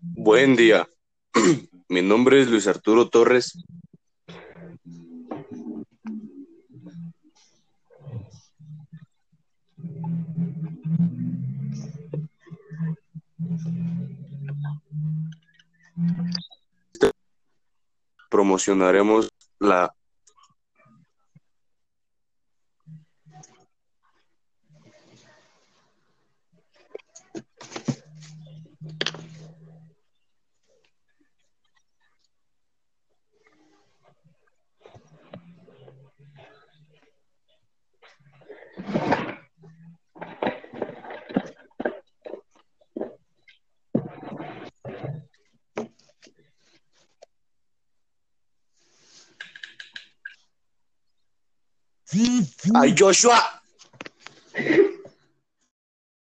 Buen día. Mi nombre es Luis Arturo Torres. Promocionaremos la Ay, Joshua.